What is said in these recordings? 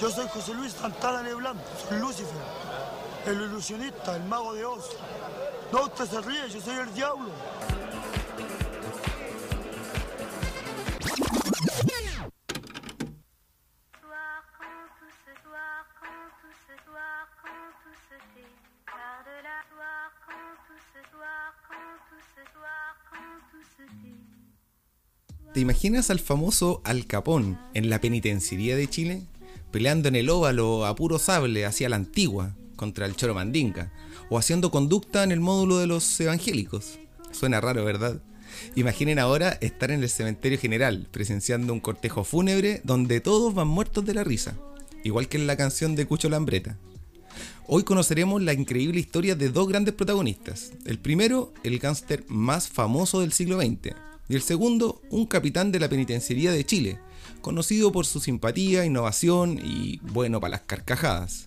Yo soy José Luis Santana Leblanc, soy Lucifer, el ilusionista, el mago de Oz. No, usted se ríe, yo soy el diablo. ¿Te imaginas al famoso Al Capón en la penitenciaría de Chile? Peleando en el óvalo a puro sable hacia la antigua contra el Choro Mandinga, o haciendo conducta en el módulo de los evangélicos. Suena raro, ¿verdad? Imaginen ahora estar en el cementerio general, presenciando un cortejo fúnebre donde todos van muertos de la risa, igual que en la canción de Cucho Lambreta. Hoy conoceremos la increíble historia de dos grandes protagonistas. El primero, el gángster más famoso del siglo XX, y el segundo, un capitán de la penitenciaría de Chile, conocido por su simpatía, innovación y bueno para las carcajadas.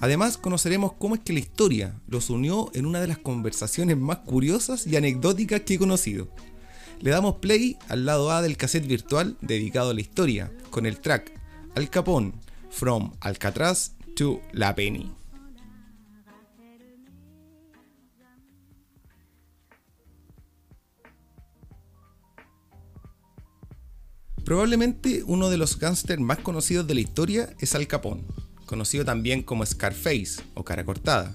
Además, conoceremos cómo es que la historia los unió en una de las conversaciones más curiosas y anecdóticas que he conocido. Le damos play al lado A del cassette virtual dedicado a la historia, con el track Al Capón, From Alcatraz to La Penny. Probablemente uno de los gángsters más conocidos de la historia es Al Capón, conocido también como Scarface o cara cortada.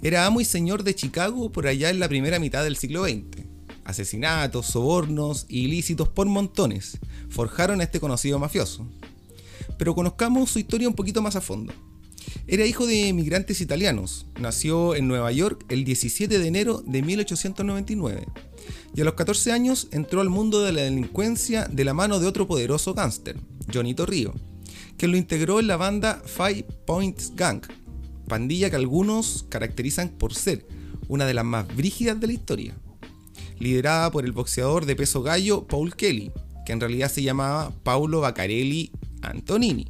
Era amo y señor de Chicago por allá en la primera mitad del siglo XX. Asesinatos, sobornos ilícitos por montones forjaron a este conocido mafioso. Pero conozcamos su historia un poquito más a fondo. Era hijo de inmigrantes italianos. Nació en Nueva York el 17 de enero de 1899 y a los 14 años entró al mundo de la delincuencia de la mano de otro poderoso gángster, Johnny Torrio, que lo integró en la banda Five Points Gang, pandilla que algunos caracterizan por ser una de las más brígidas de la historia, liderada por el boxeador de peso gallo Paul Kelly, que en realidad se llamaba Paulo Baccarelli Antonini.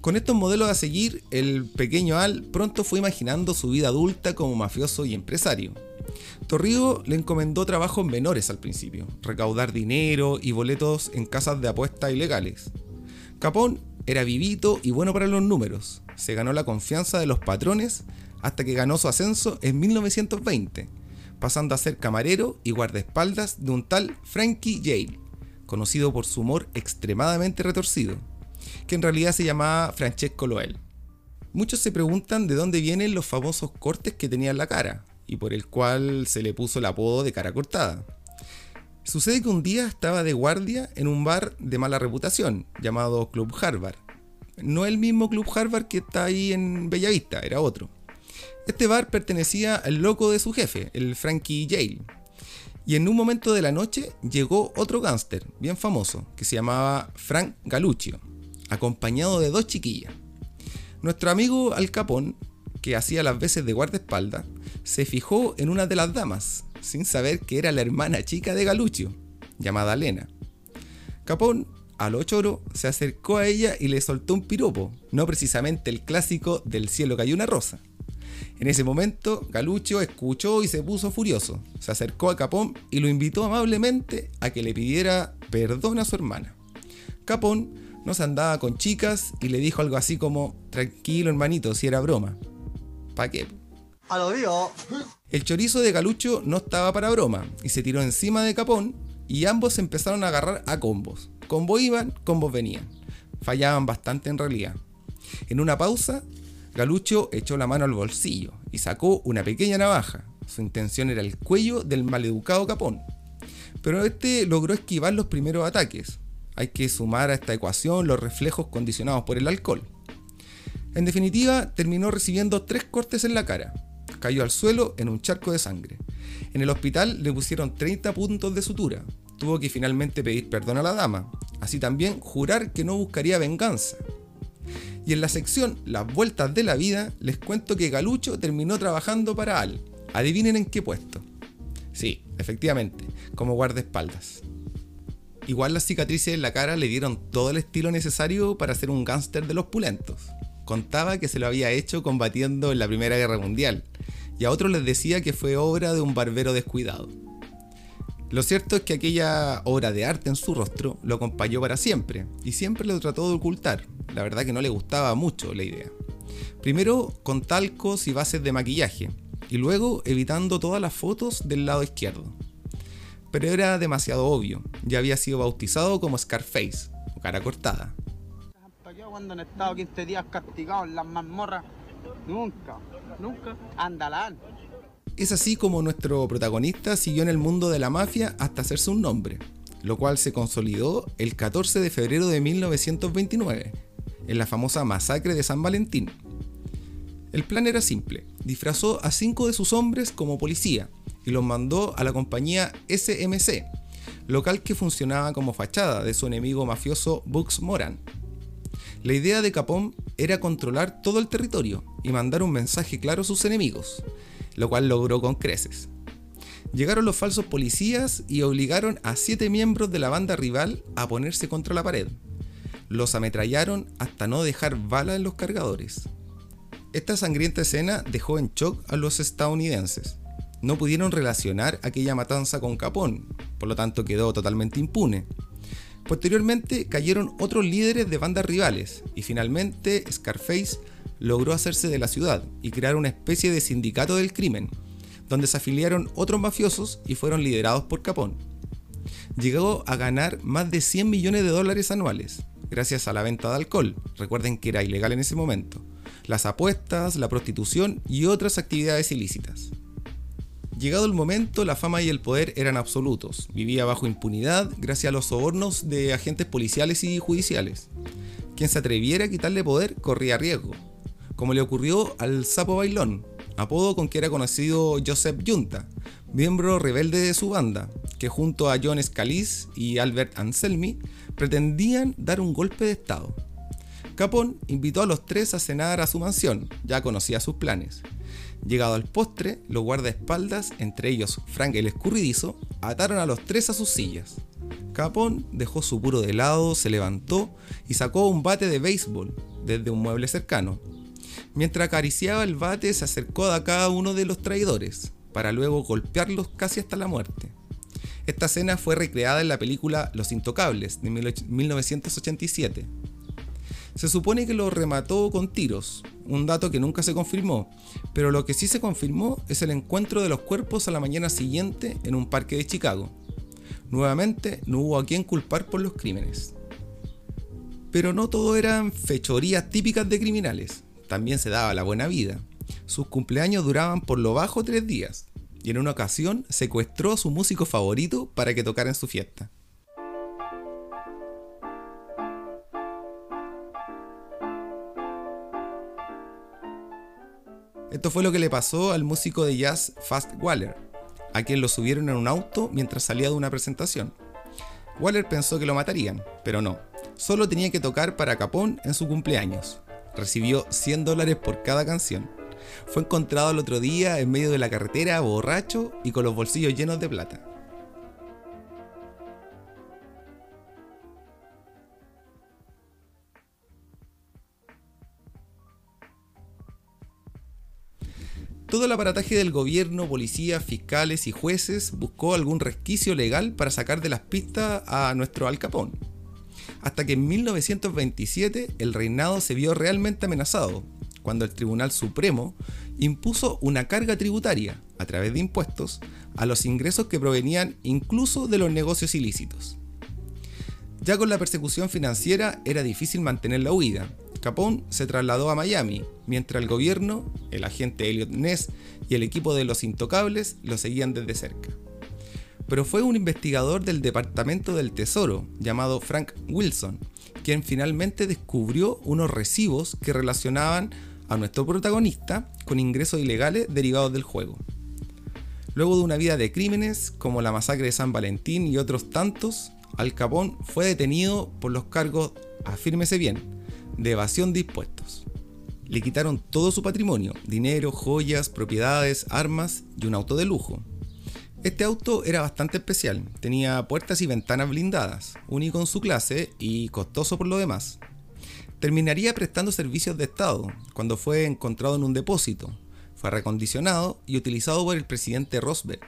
Con estos modelos a seguir, el pequeño Al pronto fue imaginando su vida adulta como mafioso y empresario. Torrido le encomendó trabajos menores al principio, recaudar dinero y boletos en casas de apuestas ilegales. Capón era vivito y bueno para los números, se ganó la confianza de los patrones hasta que ganó su ascenso en 1920, pasando a ser camarero y guardaespaldas de un tal Frankie Yale, conocido por su humor extremadamente retorcido, que en realidad se llamaba Francesco Loel. Muchos se preguntan de dónde vienen los famosos cortes que tenía en la cara, y por el cual se le puso el apodo de cara cortada. Sucede que un día estaba de guardia en un bar de mala reputación, llamado Club Harvard. No el mismo Club Harvard que está ahí en Bellavista, era otro. Este bar pertenecía al loco de su jefe, el Frankie Yale. Y en un momento de la noche llegó otro gángster, bien famoso, que se llamaba Frank Galuccio, acompañado de dos chiquillas. Nuestro amigo Al Capón, que hacía las veces de guardaespaldas, se fijó en una de las damas, sin saber que era la hermana chica de Galuccio, llamada Lena. Capón, a lo choro, se acercó a ella y le soltó un piropo, no precisamente el clásico del cielo cayó una rosa. En ese momento, Galuccio escuchó y se puso furioso. Se acercó a Capón y lo invitó amablemente a que le pidiera perdón a su hermana. Capón no se andaba con chicas y le dijo algo así como, tranquilo hermanito, si era broma. ¿Pa' qué? A lo digo. El chorizo de Galucho no estaba para broma y se tiró encima de Capón y ambos empezaron a agarrar a combos. Combos iban, combos venían. Fallaban bastante en realidad. En una pausa, Galucho echó la mano al bolsillo y sacó una pequeña navaja. Su intención era el cuello del maleducado Capón. Pero este logró esquivar los primeros ataques. Hay que sumar a esta ecuación los reflejos condicionados por el alcohol. En definitiva, terminó recibiendo tres cortes en la cara. Cayó al suelo en un charco de sangre. En el hospital le pusieron 30 puntos de sutura. Tuvo que finalmente pedir perdón a la dama. Así también jurar que no buscaría venganza. Y en la sección Las vueltas de la vida, les cuento que Galucho terminó trabajando para Al. Adivinen en qué puesto. Sí, efectivamente, como guardaespaldas. Igual las cicatrices en la cara le dieron todo el estilo necesario para ser un gángster de los pulentos. Contaba que se lo había hecho combatiendo en la Primera Guerra Mundial, y a otros les decía que fue obra de un barbero descuidado. Lo cierto es que aquella obra de arte en su rostro lo acompañó para siempre, y siempre lo trató de ocultar, la verdad que no le gustaba mucho la idea. Primero con talcos y bases de maquillaje, y luego evitando todas las fotos del lado izquierdo. Pero era demasiado obvio, ya había sido bautizado como Scarface, o cara cortada. Cuando han estado 15 días castigados en las mazmorras? Nunca, nunca. Andalán. Es así como nuestro protagonista siguió en el mundo de la mafia hasta hacerse un nombre, lo cual se consolidó el 14 de febrero de 1929, en la famosa masacre de San Valentín. El plan era simple, disfrazó a cinco de sus hombres como policía y los mandó a la compañía SMC, local que funcionaba como fachada de su enemigo mafioso Bugs Moran. La idea de Capón era controlar todo el territorio y mandar un mensaje claro a sus enemigos, lo cual logró con creces. Llegaron los falsos policías y obligaron a siete miembros de la banda rival a ponerse contra la pared. Los ametrallaron hasta no dejar bala en los cargadores. Esta sangrienta escena dejó en shock a los estadounidenses. No pudieron relacionar aquella matanza con Capón, por lo tanto quedó totalmente impune. Posteriormente cayeron otros líderes de bandas rivales y finalmente Scarface logró hacerse de la ciudad y crear una especie de sindicato del crimen, donde se afiliaron otros mafiosos y fueron liderados por Capón. Llegó a ganar más de 100 millones de dólares anuales, gracias a la venta de alcohol, recuerden que era ilegal en ese momento, las apuestas, la prostitución y otras actividades ilícitas. Llegado el momento, la fama y el poder eran absolutos. Vivía bajo impunidad gracias a los sobornos de agentes policiales y judiciales. Quien se atreviera a quitarle poder corría riesgo, como le ocurrió al Sapo Bailón, apodo con que era conocido Joseph Junta, miembro rebelde de su banda, que junto a John Scalise y Albert Anselmi pretendían dar un golpe de estado. Capón invitó a los tres a cenar a su mansión, ya conocía sus planes. Llegado al postre, los guardaespaldas, entre ellos Frank el escurridizo, ataron a los tres a sus sillas. Capón dejó su puro de lado, se levantó y sacó un bate de béisbol desde un mueble cercano. Mientras acariciaba el bate, se acercó a cada uno de los traidores, para luego golpearlos casi hasta la muerte. Esta escena fue recreada en la película Los Intocables de 1987. Se supone que lo remató con tiros, un dato que nunca se confirmó, pero lo que sí se confirmó es el encuentro de los cuerpos a la mañana siguiente en un parque de Chicago. Nuevamente, no hubo a quien culpar por los crímenes. Pero no todo eran fechorías típicas de criminales, también se daba la buena vida. Sus cumpleaños duraban por lo bajo tres días, y en una ocasión secuestró a su músico favorito para que tocara en su fiesta. Esto fue lo que le pasó al músico de jazz Fast Waller, a quien lo subieron en un auto mientras salía de una presentación. Waller pensó que lo matarían, pero no, solo tenía que tocar para Capón en su cumpleaños. Recibió 100 dólares por cada canción. Fue encontrado el otro día en medio de la carretera, borracho y con los bolsillos llenos de plata. Todo el aparataje del gobierno, policía, fiscales y jueces buscó algún resquicio legal para sacar de las pistas a nuestro Al Capón. Hasta que en 1927 el reinado se vio realmente amenazado, cuando el Tribunal Supremo impuso una carga tributaria, a través de impuestos, a los ingresos que provenían incluso de los negocios ilícitos. Ya con la persecución financiera era difícil mantener la huida, Capón se trasladó a Miami, mientras el gobierno, el agente Elliot Ness y el equipo de los Intocables lo seguían desde cerca. Pero fue un investigador del Departamento del Tesoro, llamado Frank Wilson, quien finalmente descubrió unos recibos que relacionaban a nuestro protagonista con ingresos ilegales derivados del juego. Luego de una vida de crímenes, como la masacre de San Valentín y otros tantos, Al Capón fue detenido por los cargos, afírmese bien, de evasión de impuestos. Le quitaron todo su patrimonio, dinero, joyas, propiedades, armas y un auto de lujo. Este auto era bastante especial, tenía puertas y ventanas blindadas, único en su clase y costoso por lo demás. Terminaría prestando servicios de Estado cuando fue encontrado en un depósito, fue recondicionado y utilizado por el presidente Roosevelt.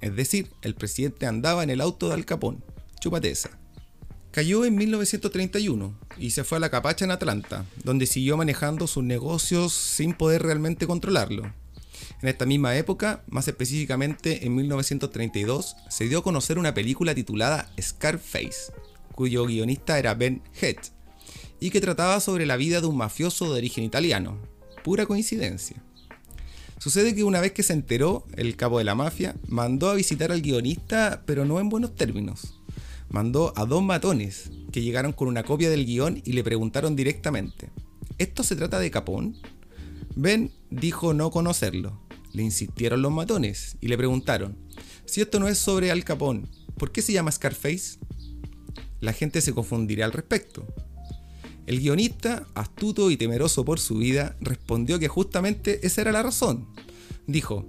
Es decir, el presidente andaba en el auto de Al Capón. Cayó en 1931 y se fue a la Capacha en Atlanta, donde siguió manejando sus negocios sin poder realmente controlarlo. En esta misma época, más específicamente en 1932, se dio a conocer una película titulada Scarface, cuyo guionista era Ben Head, y que trataba sobre la vida de un mafioso de origen italiano. Pura coincidencia. Sucede que una vez que se enteró, el capo de la mafia mandó a visitar al guionista, pero no en buenos términos. Mandó a dos matones que llegaron con una copia del guion y le preguntaron directamente, ¿esto se trata de Capón? Ben dijo no conocerlo. Le insistieron los matones y le preguntaron, si esto no es sobre Al Capón, ¿por qué se llama Scarface? La gente se confundirá al respecto. El guionista, astuto y temeroso por su vida, respondió que justamente esa era la razón. Dijo,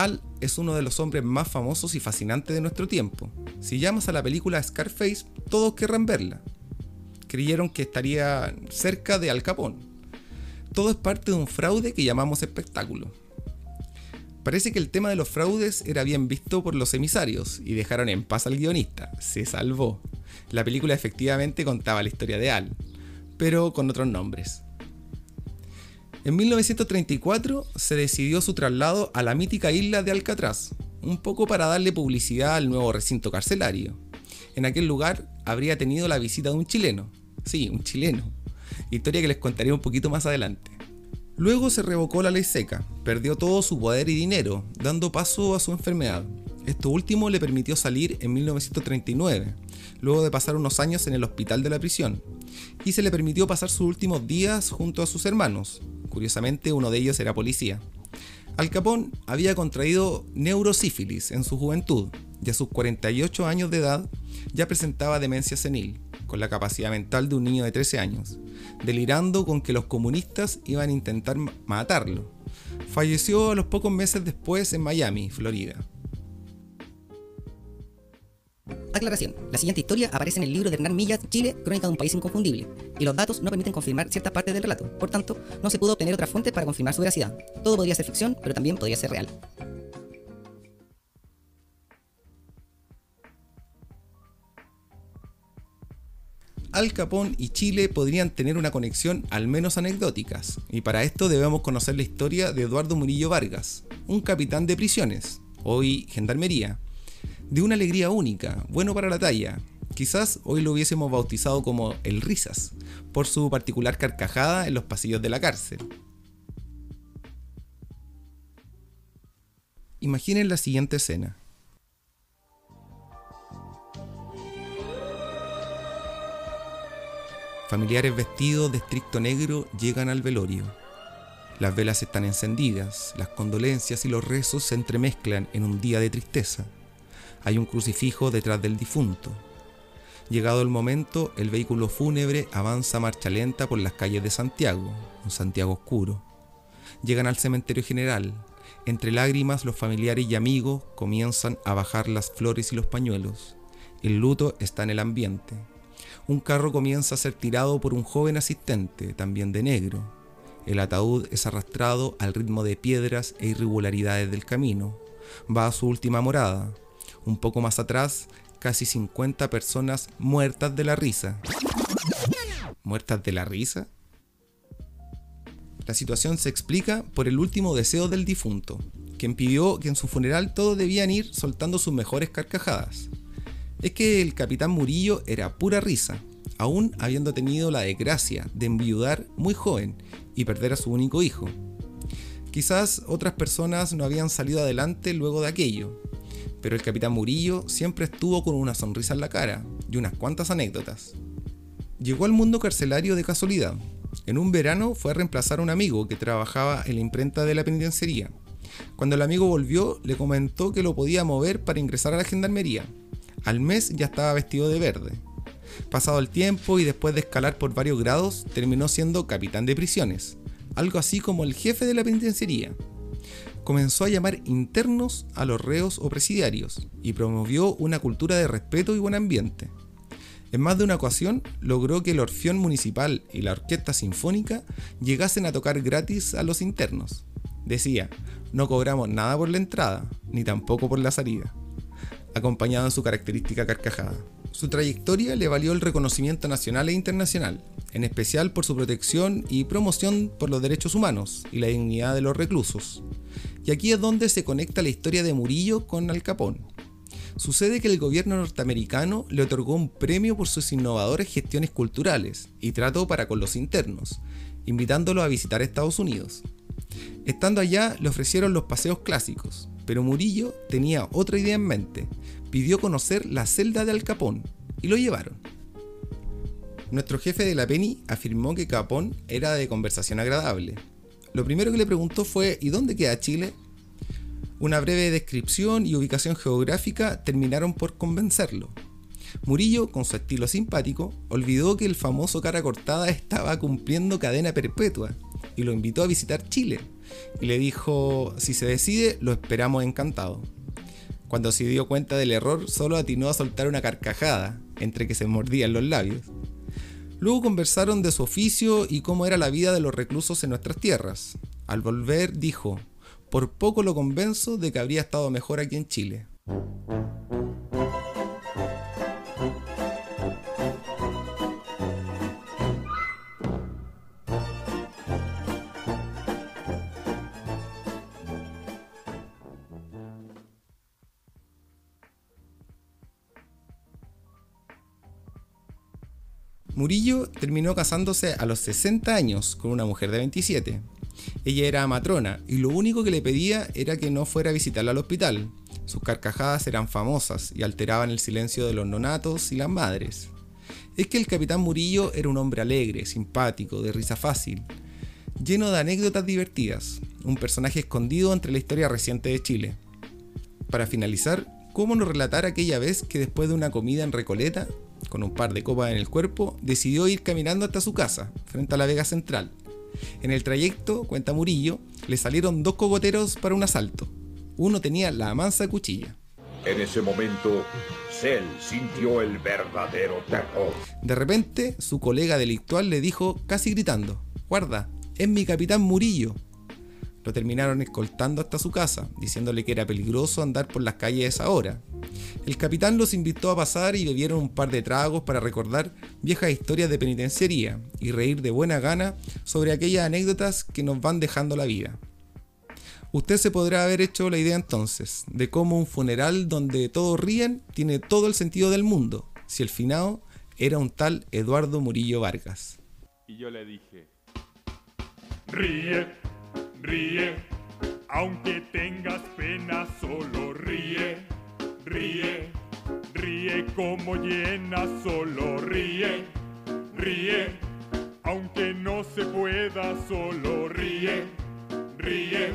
Al es uno de los hombres más famosos y fascinantes de nuestro tiempo. Si llamas a la película Scarface, todos querrán verla. Creyeron que estaría cerca de Al Capón. Todo es parte de un fraude que llamamos espectáculo. Parece que el tema de los fraudes era bien visto por los emisarios y dejaron en paz al guionista. Se salvó. La película efectivamente contaba la historia de Al, pero con otros nombres. En 1934 se decidió su traslado a la mítica isla de Alcatraz, un poco para darle publicidad al nuevo recinto carcelario. En aquel lugar habría tenido la visita de un chileno, sí, un chileno, historia que les contaré un poquito más adelante. Luego se revocó la ley seca, perdió todo su poder y dinero, dando paso a su enfermedad. Esto último le permitió salir en 1939, luego de pasar unos años en el hospital de la prisión, y se le permitió pasar sus últimos días junto a sus hermanos. Curiosamente, uno de ellos era policía. Al Capón había contraído neurosífilis en su juventud y a sus 48 años de edad ya presentaba demencia senil, con la capacidad mental de un niño de 13 años, delirando con que los comunistas iban a intentar matarlo. Falleció a los pocos meses después en Miami, Florida. Aclaración. La siguiente historia aparece en el libro de Hernán Millas, Chile, Crónica de un país inconfundible, y los datos no permiten confirmar ciertas partes del relato. Por tanto, no se pudo obtener otra fuente para confirmar su veracidad. Todo podría ser ficción, pero también podría ser real. Al Capón y Chile podrían tener una conexión al menos anecdóticas, y para esto debemos conocer la historia de Eduardo Murillo Vargas, un capitán de prisiones, hoy gendarmería, de una alegría única, bueno para la talla. Quizás hoy lo hubiésemos bautizado como el Risas, por su particular carcajada en los pasillos de la cárcel. Imaginen la siguiente escena. Familiares vestidos de estricto negro llegan al velorio. Las velas están encendidas, las condolencias y los rezos se entremezclan en un día de tristeza. Hay un crucifijo detrás del difunto. Llegado el momento, el vehículo fúnebre avanza marcha lenta por las calles de Santiago, un Santiago oscuro. Llegan al cementerio general. Entre lágrimas, los familiares y amigos comienzan a bajar las flores y los pañuelos. El luto está en el ambiente. Un carro comienza a ser tirado por un joven asistente, también de negro. El ataúd es arrastrado al ritmo de piedras e irregularidades del camino. Va a su última morada. Un poco más atrás, casi 50 personas muertas de la risa. ¿Muertas de la risa? La situación se explica por el último deseo del difunto, quien pidió que en su funeral todos debían ir soltando sus mejores carcajadas. Es que el capitán Murillo era pura risa, aún habiendo tenido la desgracia de enviudar muy joven y perder a su único hijo. Quizás otras personas no habían salido adelante luego de aquello, pero el capitán Murillo siempre estuvo con una sonrisa en la cara y unas cuantas anécdotas. Llegó al mundo carcelario de casualidad. En un verano fue a reemplazar a un amigo que trabajaba en la imprenta de la penitenciaría. Cuando el amigo volvió, le comentó que lo podía mover para ingresar a la gendarmería. Al mes ya estaba vestido de verde. Pasado el tiempo y después de escalar por varios grados, terminó siendo capitán de prisiones, algo así como el jefe de la penitenciaría. Comenzó a llamar internos a los reos o presidiarios y promovió una cultura de respeto y buen ambiente. En más de una ocasión logró que el Orfeón Municipal y la Orquesta Sinfónica llegasen a tocar gratis a los internos. Decía, no cobramos nada por la entrada, ni tampoco por la salida, acompañado en su característica carcajada. Su trayectoria le valió el reconocimiento nacional e internacional, en especial por su protección y promoción por los derechos humanos y la dignidad de los reclusos. Y aquí es donde se conecta la historia de Murillo con Al Capón. Sucede que el gobierno norteamericano le otorgó un premio por sus innovadoras gestiones culturales y trato para con los internos, invitándolo a visitar Estados Unidos. Estando allá le ofrecieron los paseos clásicos, pero Murillo tenía otra idea en mente. Pidió conocer la celda de Al Capón y lo llevaron. Nuestro jefe de la Penny afirmó que Capón era de conversación agradable. Lo primero que le preguntó fue ¿y dónde queda Chile? Una breve descripción y ubicación geográfica terminaron por convencerlo. Murillo, con su estilo simpático, olvidó que el famoso cara cortada estaba cumpliendo cadena perpetua y lo invitó a visitar Chile. Y le dijo, si se decide, lo esperamos encantado. Cuando se dio cuenta del error, solo atinó a soltar una carcajada, entre que se mordían los labios. Luego conversaron de su oficio y cómo era la vida de los reclusos en nuestras tierras. Al volver dijo, por poco lo convenzo de que habría estado mejor aquí en Chile. Murillo terminó casándose a los 60 años con una mujer de 27. Ella era matrona y lo único que le pedía era que no fuera a visitarla al hospital. Sus carcajadas eran famosas y alteraban el silencio de los nonatos y las madres. Es que el capitán Murillo era un hombre alegre, simpático, de risa fácil, lleno de anécdotas divertidas, un personaje escondido entre la historia reciente de Chile. Para finalizar, ¿cómo no relatar aquella vez que después de una comida en Recoleta, con un par de copas en el cuerpo, decidió ir caminando hasta su casa, frente a la Vega Central? En el trayecto, cuenta Murillo, le salieron dos cogoteros para un asalto. Uno tenía la mansa cuchilla. En ese momento, Cell sintió el verdadero terror. De repente, su colega delictual le dijo, casi gritando, guarda, es mi capitán Murillo. Lo terminaron escoltando hasta su casa, diciéndole que era peligroso andar por las calles a esa hora. El capitán los invitó a pasar y bebieron un par de tragos para recordar viejas historias de penitenciaría y reír de buena gana sobre aquellas anécdotas que nos van dejando la vida. Usted se podrá haber hecho la idea entonces de cómo un funeral donde todos ríen tiene todo el sentido del mundo, si el finado era un tal Eduardo Murillo Vargas. Y yo le dije, ríe, ríe, aunque tengas pena, solo ríe, ríe, ríe como llena, solo ríe, ríe, aunque no se pueda, solo ríe, ríe,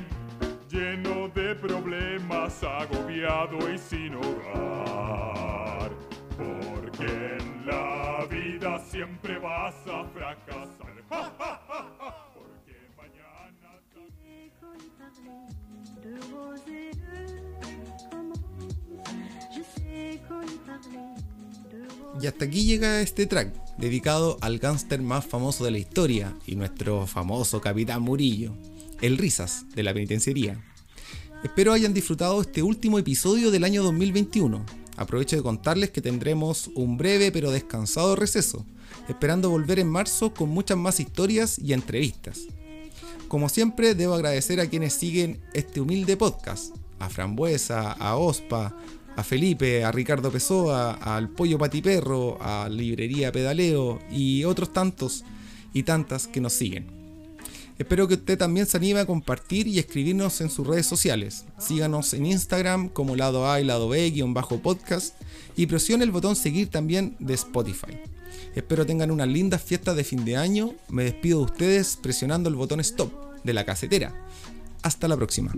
lleno de problemas, agobiado y sin hogar, Y hasta aquí llega este track, dedicado al gángster más famoso de la historia y nuestro famoso capitán Murillo, el Risas de la penitenciaría. Espero hayan disfrutado este último episodio del año 2021. Aprovecho de contarles que tendremos un breve pero descansado receso, esperando volver en marzo con muchas más historias y entrevistas. Como siempre, debo agradecer a quienes siguen este humilde podcast, a Frambuesa, a Ospa, a Felipe, a Ricardo Pessoa, al Pollo Patiperro, a Librería Pedaleo y otros tantos y tantas que nos siguen. Espero que usted también se anime a compartir y escribirnos en sus redes sociales. Síganos en Instagram como lado A y lado B guion bajo podcast y presione el botón seguir también de Spotify. Espero tengan unas lindas fiestas de fin de año. Me despido de ustedes presionando el botón stop de la casetera. Hasta la próxima.